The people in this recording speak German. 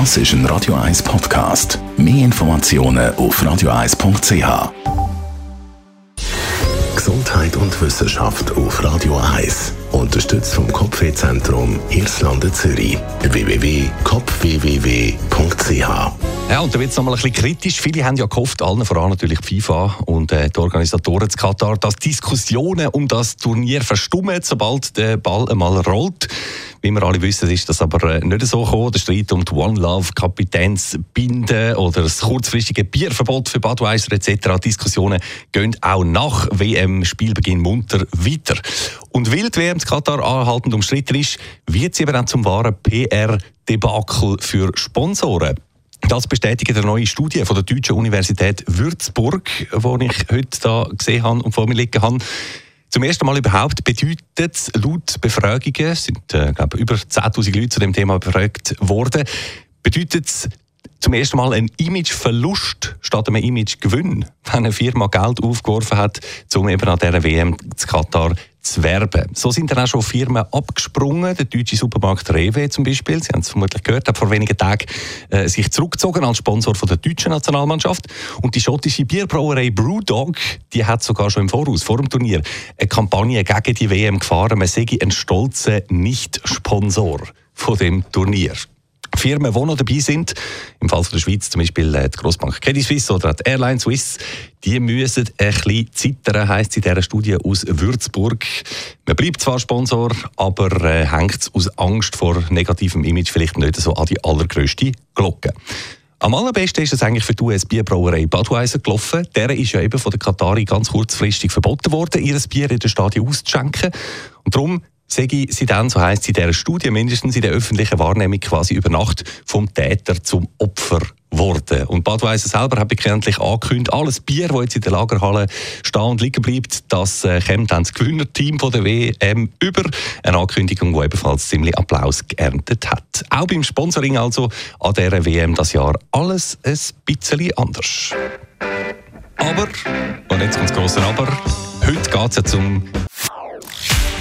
Das ist ein Radio 1 Podcast. Mehr Informationen auf radio1.ch. Gesundheit und Wissenschaft auf Radio 1. Unterstützt vom Kopfwehzentrum Irlande Zürich. www.kopfwww.ch ja, und da wird es nochmal ein bisschen kritisch. Viele haben ja gehofft, allen voran natürlich die FIFA und äh, die Organisatoren zu Katar, dass Diskussionen um das Turnier verstummen, sobald der Ball einmal rollt. Wie wir alle wissen, ist das aber äh, nicht so gekommen. Der Streit um die One Love Kapitänsbinde oder das kurzfristige Bierverbot für Budweiser etc. Diskussionen gehen auch nach WM-Spielbeginn munter weiter. Und weil die WM Katar anhaltend umstritten ist, wird sie aber dann zum wahren PR-Debakel für Sponsoren. Das bestätigt eine neue Studie von der Deutschen Universität Würzburg, die ich heute da gesehen habe und vor mir liegen habe. Zum ersten Mal überhaupt bedeutet es laut Befragungen, es sind äh, glaube über 10.000 Leute zu dem Thema befragt worden, bedeutet es zum ersten Mal ein Imageverlust statt einem Imagegewinn, wenn eine Firma Geld aufgeworfen hat, um eben an dieser WM zu Katar zu werben. So sind dann auch schon Firmen abgesprungen. Der deutsche Supermarkt Rewe zum Beispiel, Sie haben es vermutlich gehört, hat vor wenigen Tagen äh, sich zurückgezogen als Sponsor von der deutschen Nationalmannschaft. Und die schottische Bierbrauerei Brewdog, die hat sogar schon im Voraus, vor dem Turnier, eine Kampagne gegen die WM gefahren. Man sei ein stolzer Nicht-Sponsor von dem Turnier. Firmen, die noch dabei sind, im Fall der Schweiz zum Beispiel äh, die Grossbank Credit Suisse oder die Airline Swiss, die müssen ein bisschen zittern, heisst es in dieser Studie aus Würzburg. Man bleibt zwar Sponsor, aber äh, hängt aus Angst vor negativem Image vielleicht nicht so an die allergrößte Glocke. Am allerbesten ist es eigentlich für die US-Bierbrauerei Budweiser gelaufen. Der ist ja eben von der Katari ganz kurzfristig verboten worden, ihr Bier in den Stadien auszuschenken. Und darum sei dann, so heisst es in dieser Studie, mindestens in der öffentlichen Wahrnehmung quasi über Nacht vom Täter zum Opfer worden. Und Budweiser selber hat bekanntlich angekündigt, alles Bier, das jetzt in der Lagerhalle stehen und liegen bleibt, das äh, kommt dann das Gewinnerteam von der WM über. Eine Ankündigung, die ebenfalls ziemlich Applaus geerntet hat. Auch beim Sponsoring also an dieser WM das Jahr alles ein bisschen anders. Aber, und jetzt kommt das grosse Aber, heute geht es ja zum